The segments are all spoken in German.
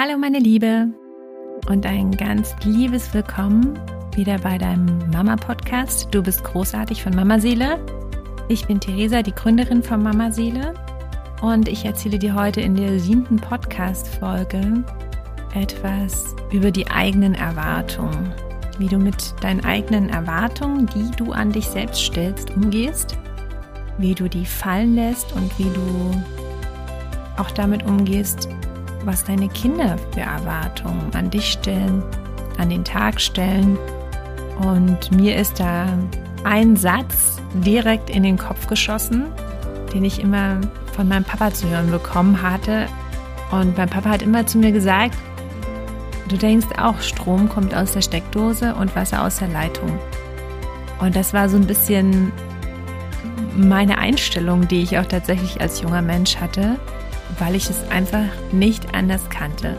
Hallo meine Liebe und ein ganz liebes Willkommen wieder bei deinem Mama-Podcast. Du bist großartig von Mama Seele. Ich bin Theresa, die Gründerin von Mama Seele und ich erzähle dir heute in der siebten Podcast-Folge etwas über die eigenen Erwartungen. Wie du mit deinen eigenen Erwartungen, die du an dich selbst stellst, umgehst. Wie du die fallen lässt und wie du auch damit umgehst, was deine Kinder für Erwartungen an dich stellen, an den Tag stellen. Und mir ist da ein Satz direkt in den Kopf geschossen, den ich immer von meinem Papa zu hören bekommen hatte. Und mein Papa hat immer zu mir gesagt, du denkst auch, Strom kommt aus der Steckdose und Wasser aus der Leitung. Und das war so ein bisschen meine Einstellung, die ich auch tatsächlich als junger Mensch hatte weil ich es einfach nicht anders kannte.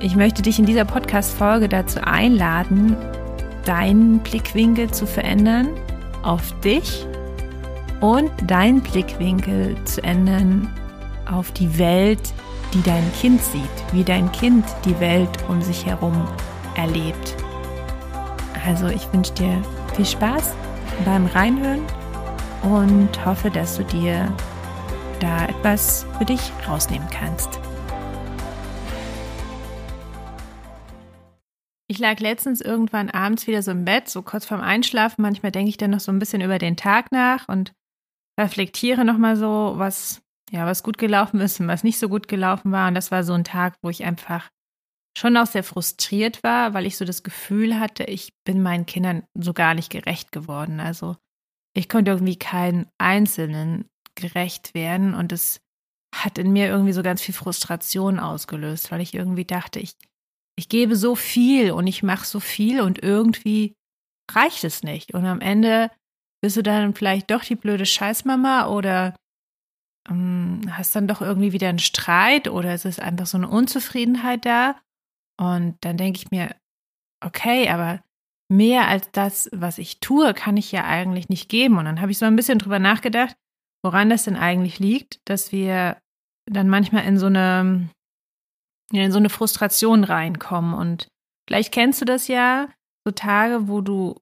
Ich möchte dich in dieser Podcast-Folge dazu einladen, deinen Blickwinkel zu verändern auf dich und deinen Blickwinkel zu ändern auf die Welt, die dein Kind sieht, wie dein Kind die Welt um sich herum erlebt. Also ich wünsche dir viel Spaß beim Reinhören und hoffe, dass du dir da etwas für dich rausnehmen kannst. Ich lag letztens irgendwann abends wieder so im Bett, so kurz vorm Einschlafen. Manchmal denke ich dann noch so ein bisschen über den Tag nach und reflektiere nochmal so, was, ja, was gut gelaufen ist und was nicht so gut gelaufen war. Und das war so ein Tag, wo ich einfach schon auch sehr frustriert war, weil ich so das Gefühl hatte, ich bin meinen Kindern so gar nicht gerecht geworden. Also ich konnte irgendwie keinen einzelnen gerecht werden. Und es hat in mir irgendwie so ganz viel Frustration ausgelöst, weil ich irgendwie dachte, ich, ich gebe so viel und ich mache so viel und irgendwie reicht es nicht. Und am Ende bist du dann vielleicht doch die blöde Scheißmama oder ähm, hast dann doch irgendwie wieder einen Streit oder es ist einfach so eine Unzufriedenheit da. Und dann denke ich mir, okay, aber mehr als das, was ich tue, kann ich ja eigentlich nicht geben. Und dann habe ich so ein bisschen drüber nachgedacht, woran das denn eigentlich liegt, dass wir dann manchmal in so eine, in so eine Frustration reinkommen. Und vielleicht kennst du das ja, so Tage, wo du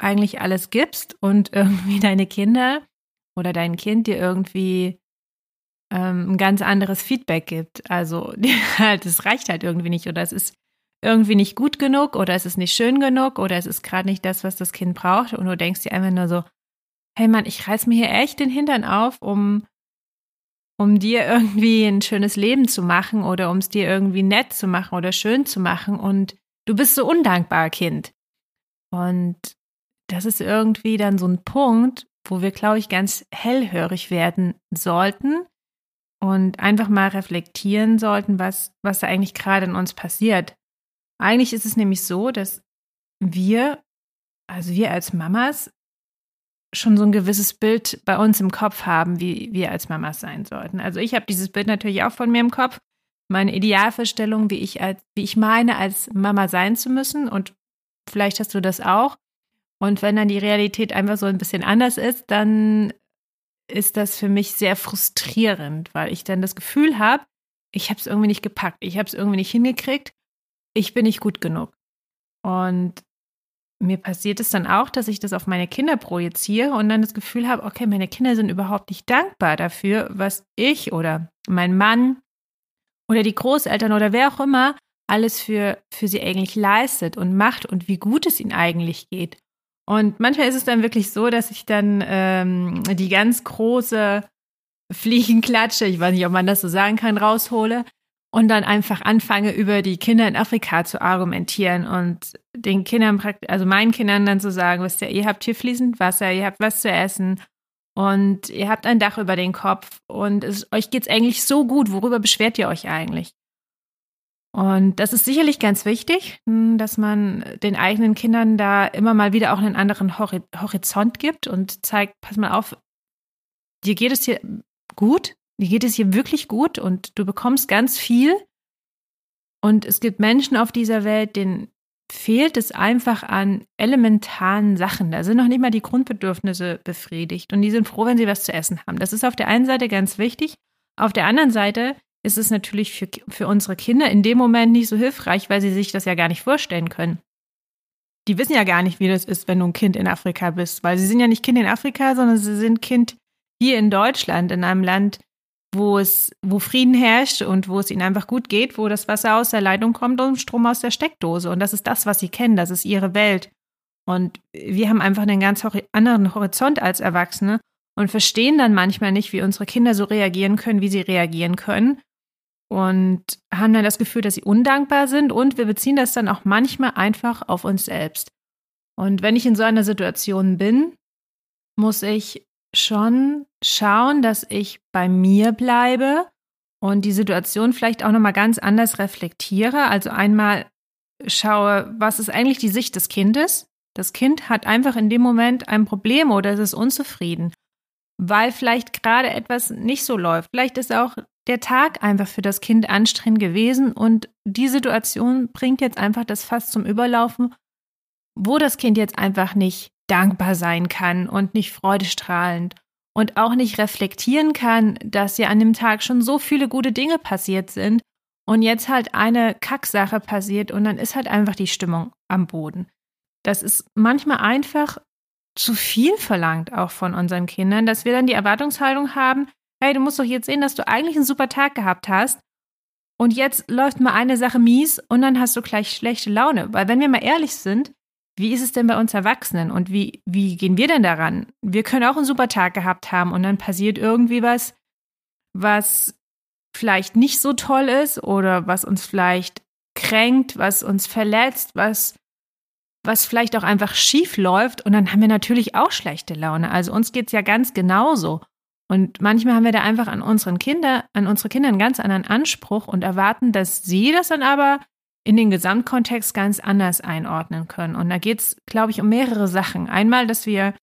eigentlich alles gibst und irgendwie deine Kinder oder dein Kind dir irgendwie ähm, ein ganz anderes Feedback gibt. Also halt, es reicht halt irgendwie nicht oder es ist irgendwie nicht gut genug oder es ist nicht schön genug oder es ist gerade nicht das, was das Kind braucht und du denkst dir einfach nur so, hey Mann, ich reiß mir hier echt den Hintern auf, um, um dir irgendwie ein schönes Leben zu machen oder um es dir irgendwie nett zu machen oder schön zu machen und du bist so undankbar, Kind. Und das ist irgendwie dann so ein Punkt, wo wir, glaube ich, ganz hellhörig werden sollten und einfach mal reflektieren sollten, was, was da eigentlich gerade in uns passiert. Eigentlich ist es nämlich so, dass wir, also wir als Mamas, schon so ein gewisses Bild bei uns im Kopf haben, wie wir als Mamas sein sollten. Also ich habe dieses Bild natürlich auch von mir im Kopf, meine Idealvorstellung, wie ich als, wie ich meine, als Mama sein zu müssen. Und vielleicht hast du das auch. Und wenn dann die Realität einfach so ein bisschen anders ist, dann ist das für mich sehr frustrierend, weil ich dann das Gefühl habe, ich habe es irgendwie nicht gepackt, ich habe es irgendwie nicht hingekriegt, ich bin nicht gut genug. Und mir passiert es dann auch, dass ich das auf meine Kinder projiziere und dann das Gefühl habe, okay, meine Kinder sind überhaupt nicht dankbar dafür, was ich oder mein Mann oder die Großeltern oder wer auch immer alles für, für sie eigentlich leistet und macht und wie gut es ihnen eigentlich geht. Und manchmal ist es dann wirklich so, dass ich dann ähm, die ganz große Fliegenklatsche, ich weiß nicht, ob man das so sagen kann, raushole und dann einfach anfange, über die Kinder in Afrika zu argumentieren und den Kindern, also meinen Kindern dann zu sagen, wisst ihr, ihr habt hier fließend Wasser, ihr habt was zu essen und ihr habt ein Dach über den Kopf und es, euch geht's eigentlich so gut, worüber beschwert ihr euch eigentlich? Und das ist sicherlich ganz wichtig, hm, dass man den eigenen Kindern da immer mal wieder auch einen anderen Horizont gibt und zeigt, pass mal auf, dir geht es hier gut, dir geht es hier wirklich gut und du bekommst ganz viel. Und es gibt Menschen auf dieser Welt, denen fehlt es einfach an elementaren Sachen. Da sind noch nicht mal die Grundbedürfnisse befriedigt und die sind froh, wenn sie was zu essen haben. Das ist auf der einen Seite ganz wichtig. Auf der anderen Seite ist es natürlich für, für unsere Kinder in dem Moment nicht so hilfreich, weil sie sich das ja gar nicht vorstellen können. Die wissen ja gar nicht, wie das ist, wenn du ein Kind in Afrika bist, weil sie sind ja nicht Kind in Afrika, sondern sie sind Kind hier in Deutschland, in einem Land, wo es, wo Frieden herrscht und wo es ihnen einfach gut geht, wo das Wasser aus der Leitung kommt und Strom aus der Steckdose. Und das ist das, was sie kennen, das ist ihre Welt. Und wir haben einfach einen ganz anderen Horizont als Erwachsene und verstehen dann manchmal nicht, wie unsere Kinder so reagieren können, wie sie reagieren können. Und haben dann das Gefühl, dass sie undankbar sind und wir beziehen das dann auch manchmal einfach auf uns selbst. Und wenn ich in so einer Situation bin, muss ich schon schauen, dass ich bei mir bleibe und die Situation vielleicht auch nochmal ganz anders reflektiere. Also einmal schaue, was ist eigentlich die Sicht des Kindes? Das Kind hat einfach in dem Moment ein Problem oder es ist unzufrieden, weil vielleicht gerade etwas nicht so läuft. Vielleicht ist auch der Tag einfach für das Kind anstrengend gewesen und die Situation bringt jetzt einfach das Fass zum Überlaufen, wo das Kind jetzt einfach nicht dankbar sein kann und nicht freudestrahlend und auch nicht reflektieren kann, dass ja an dem Tag schon so viele gute Dinge passiert sind und jetzt halt eine Kacksache passiert und dann ist halt einfach die Stimmung am Boden. Das ist manchmal einfach zu viel verlangt auch von unseren Kindern, dass wir dann die Erwartungshaltung haben, hey, du musst doch jetzt sehen, dass du eigentlich einen super Tag gehabt hast und jetzt läuft mal eine Sache mies und dann hast du gleich schlechte Laune. Weil wenn wir mal ehrlich sind, wie ist es denn bei uns Erwachsenen und wie, wie gehen wir denn daran? Wir können auch einen super Tag gehabt haben und dann passiert irgendwie was, was vielleicht nicht so toll ist oder was uns vielleicht kränkt, was uns verletzt, was was vielleicht auch einfach schief läuft und dann haben wir natürlich auch schlechte Laune. Also uns geht's ja ganz genauso. Und manchmal haben wir da einfach an unseren Kinder, an unsere Kinder einen ganz anderen Anspruch und erwarten, dass sie das dann aber in den Gesamtkontext ganz anders einordnen können. Und da geht's, glaube ich, um mehrere Sachen. Einmal, dass wir,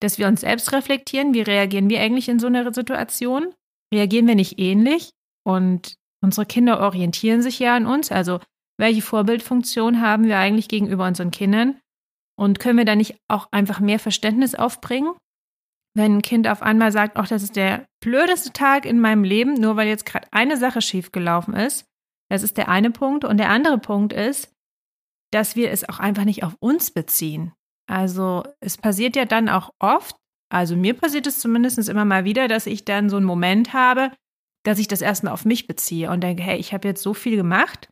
dass wir uns selbst reflektieren, wie reagieren wir eigentlich in so einer Situation? Reagieren wir nicht ähnlich? Und unsere Kinder orientieren sich ja an uns. Also welche Vorbildfunktion haben wir eigentlich gegenüber unseren Kindern? Und können wir da nicht auch einfach mehr Verständnis aufbringen? Wenn ein Kind auf einmal sagt, ach, das ist der blödeste Tag in meinem Leben, nur weil jetzt gerade eine Sache schiefgelaufen ist. Das ist der eine Punkt. Und der andere Punkt ist, dass wir es auch einfach nicht auf uns beziehen. Also es passiert ja dann auch oft, also mir passiert es zumindest immer mal wieder, dass ich dann so einen Moment habe, dass ich das erstmal auf mich beziehe und denke, hey, ich habe jetzt so viel gemacht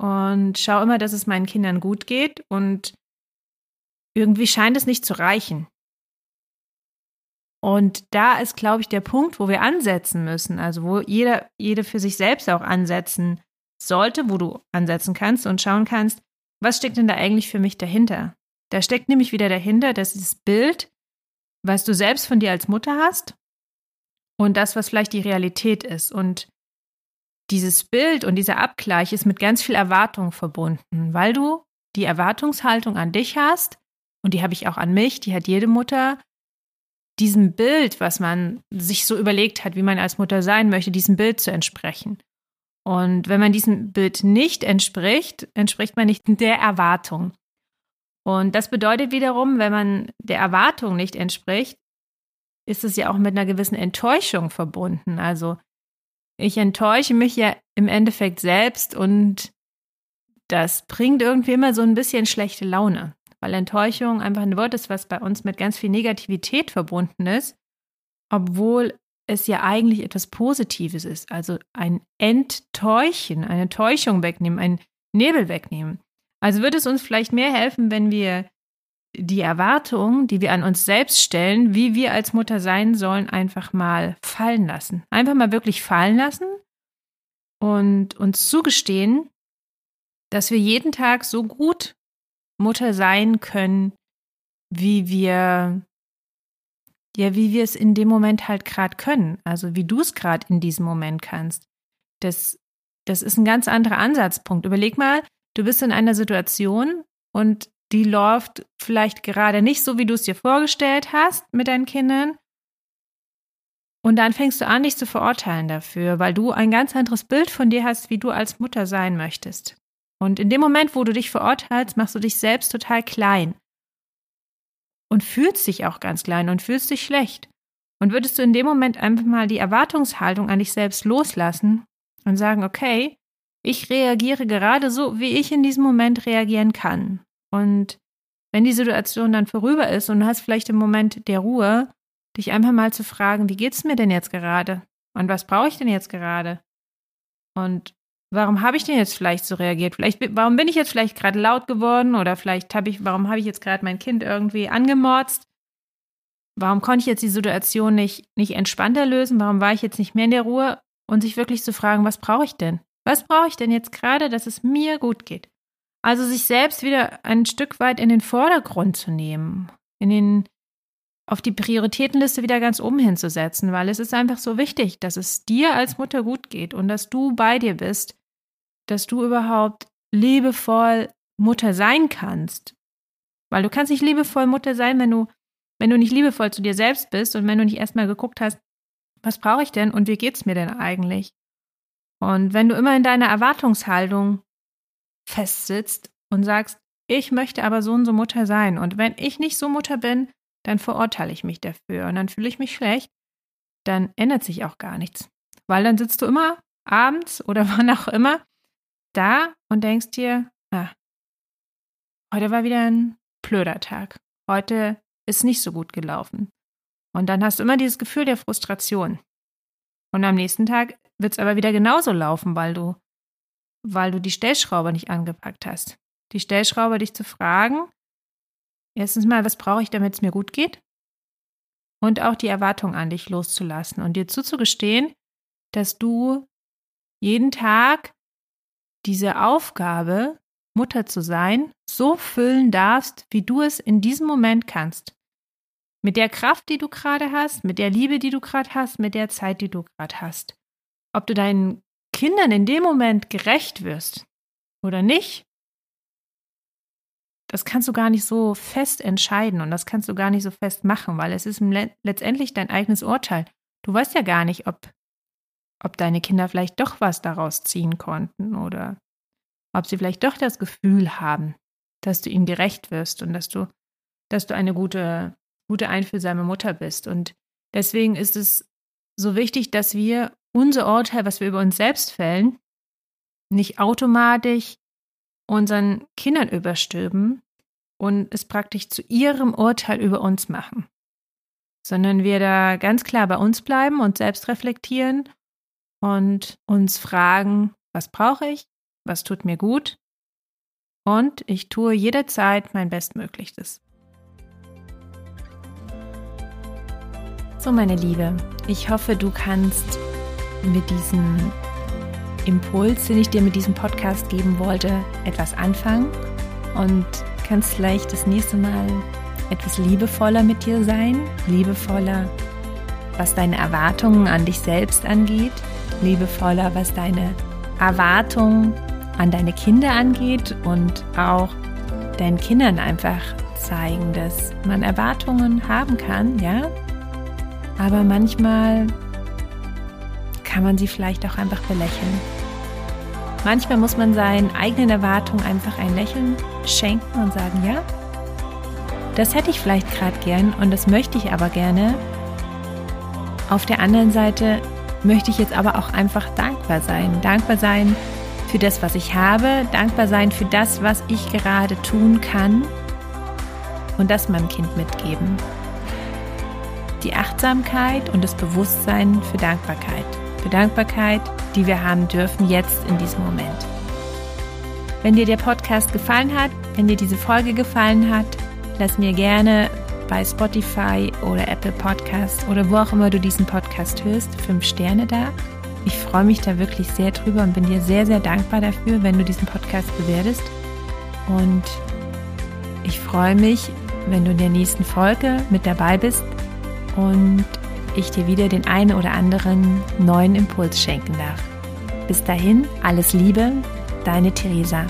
und schaue immer, dass es meinen Kindern gut geht und irgendwie scheint es nicht zu reichen. Und da ist, glaube ich, der Punkt, wo wir ansetzen müssen, also wo jeder, jede für sich selbst auch ansetzen sollte, wo du ansetzen kannst und schauen kannst, was steckt denn da eigentlich für mich dahinter? Da steckt nämlich wieder dahinter, dass dieses Bild, was du selbst von dir als Mutter hast und das, was vielleicht die Realität ist. Und dieses Bild und dieser Abgleich ist mit ganz viel Erwartung verbunden, weil du die Erwartungshaltung an dich hast und die habe ich auch an mich, die hat jede Mutter, diesem Bild, was man sich so überlegt hat, wie man als Mutter sein möchte, diesem Bild zu entsprechen. Und wenn man diesem Bild nicht entspricht, entspricht man nicht der Erwartung. Und das bedeutet wiederum, wenn man der Erwartung nicht entspricht, ist es ja auch mit einer gewissen Enttäuschung verbunden. Also ich enttäusche mich ja im Endeffekt selbst und das bringt irgendwie immer so ein bisschen schlechte Laune, weil Enttäuschung einfach ein Wort ist, was bei uns mit ganz viel Negativität verbunden ist, obwohl es ja eigentlich etwas Positives ist. Also ein Enttäuschen, eine Täuschung wegnehmen, ein Nebel wegnehmen. Also würde es uns vielleicht mehr helfen, wenn wir die Erwartungen, die wir an uns selbst stellen, wie wir als Mutter sein sollen, einfach mal fallen lassen. Einfach mal wirklich fallen lassen und uns zugestehen, dass wir jeden Tag so gut Mutter sein können, wie wir ja, wie wir es in dem Moment halt gerade können, also wie du es gerade in diesem Moment kannst. Das das ist ein ganz anderer Ansatzpunkt. Überleg mal, du bist in einer Situation und die läuft vielleicht gerade nicht so, wie du es dir vorgestellt hast mit deinen Kindern. Und dann fängst du an, dich zu verurteilen dafür, weil du ein ganz anderes Bild von dir hast, wie du als Mutter sein möchtest. Und in dem Moment, wo du dich verurteilst, machst du dich selbst total klein. Und fühlst dich auch ganz klein und fühlst dich schlecht. Und würdest du in dem Moment einfach mal die Erwartungshaltung an dich selbst loslassen und sagen, okay, ich reagiere gerade so, wie ich in diesem Moment reagieren kann. Und wenn die Situation dann vorüber ist und du hast vielleicht im Moment der Ruhe, dich einfach mal zu fragen, wie geht's mir denn jetzt gerade? Und was brauche ich denn jetzt gerade? Und warum habe ich denn jetzt vielleicht so reagiert? Vielleicht, warum bin ich jetzt vielleicht gerade laut geworden oder vielleicht habe ich, warum habe ich jetzt gerade mein Kind irgendwie angemorzt? Warum konnte ich jetzt die Situation nicht, nicht entspannter lösen? Warum war ich jetzt nicht mehr in der Ruhe? Und sich wirklich zu fragen, was brauche ich denn? Was brauche ich denn jetzt gerade, dass es mir gut geht? Also sich selbst wieder ein Stück weit in den Vordergrund zu nehmen, in den, auf die Prioritätenliste wieder ganz oben hinzusetzen, weil es ist einfach so wichtig, dass es dir als Mutter gut geht und dass du bei dir bist, dass du überhaupt liebevoll Mutter sein kannst. Weil du kannst nicht liebevoll Mutter sein, wenn du wenn du nicht liebevoll zu dir selbst bist und wenn du nicht erstmal geguckt hast, was brauche ich denn und wie geht's mir denn eigentlich? Und wenn du immer in deiner Erwartungshaltung festsitzt und sagst, ich möchte aber so und so Mutter sein und wenn ich nicht so Mutter bin, dann verurteile ich mich dafür und dann fühle ich mich schlecht, dann ändert sich auch gar nichts. Weil dann sitzt du immer abends oder wann auch immer da und denkst dir, ah, heute war wieder ein blöder Tag. Heute ist nicht so gut gelaufen. Und dann hast du immer dieses Gefühl der Frustration. Und am nächsten Tag wird es aber wieder genauso laufen, weil du, weil du die Stellschraube nicht angepackt hast. Die Stellschraube, dich zu fragen, erstens mal, was brauche ich, damit es mir gut geht? Und auch die Erwartung an dich loszulassen und dir zuzugestehen, dass du jeden Tag diese Aufgabe, Mutter zu sein, so füllen darfst, wie du es in diesem Moment kannst. Mit der Kraft, die du gerade hast, mit der Liebe, die du gerade hast, mit der Zeit, die du gerade hast. Ob du deinen Kindern in dem Moment gerecht wirst oder nicht, das kannst du gar nicht so fest entscheiden und das kannst du gar nicht so fest machen, weil es ist letztendlich dein eigenes Urteil. Du weißt ja gar nicht, ob, ob deine Kinder vielleicht doch was daraus ziehen konnten oder ob sie vielleicht doch das Gefühl haben, dass du ihnen gerecht wirst und dass du, dass du eine gute, gute, einfühlsame Mutter bist. Und deswegen ist es so wichtig, dass wir unser Urteil, was wir über uns selbst fällen, nicht automatisch unseren Kindern überstülpen und es praktisch zu ihrem Urteil über uns machen, sondern wir da ganz klar bei uns bleiben und selbst reflektieren und uns fragen, was brauche ich, was tut mir gut? Und ich tue jederzeit mein Bestmöglichstes. So, meine Liebe, ich hoffe, du kannst mit diesem Impuls, den ich dir mit diesem Podcast geben wollte, etwas anfangen und kannst vielleicht das nächste Mal etwas liebevoller mit dir sein, liebevoller, was deine Erwartungen an dich selbst angeht, liebevoller, was deine Erwartungen an deine Kinder angeht und auch deinen Kindern einfach zeigen, dass man Erwartungen haben kann, ja. Aber manchmal kann man sie vielleicht auch einfach belächeln. Manchmal muss man seinen eigenen Erwartungen einfach ein Lächeln schenken und sagen, ja, das hätte ich vielleicht gerade gern und das möchte ich aber gerne. Auf der anderen Seite möchte ich jetzt aber auch einfach dankbar sein. Dankbar sein für das, was ich habe, dankbar sein für das, was ich gerade tun kann und das meinem Kind mitgeben. Die Achtsamkeit und das Bewusstsein für Dankbarkeit. Für Dankbarkeit, die wir haben dürfen jetzt in diesem Moment. Wenn dir der Podcast gefallen hat, wenn dir diese Folge gefallen hat, lass mir gerne bei Spotify oder Apple Podcast oder wo auch immer du diesen Podcast hörst, fünf Sterne da ich freue mich da wirklich sehr drüber und bin dir sehr, sehr dankbar dafür, wenn du diesen Podcast bewertest. Und ich freue mich, wenn du in der nächsten Folge mit dabei bist und ich dir wieder den einen oder anderen neuen Impuls schenken darf. Bis dahin, alles Liebe, deine Theresa.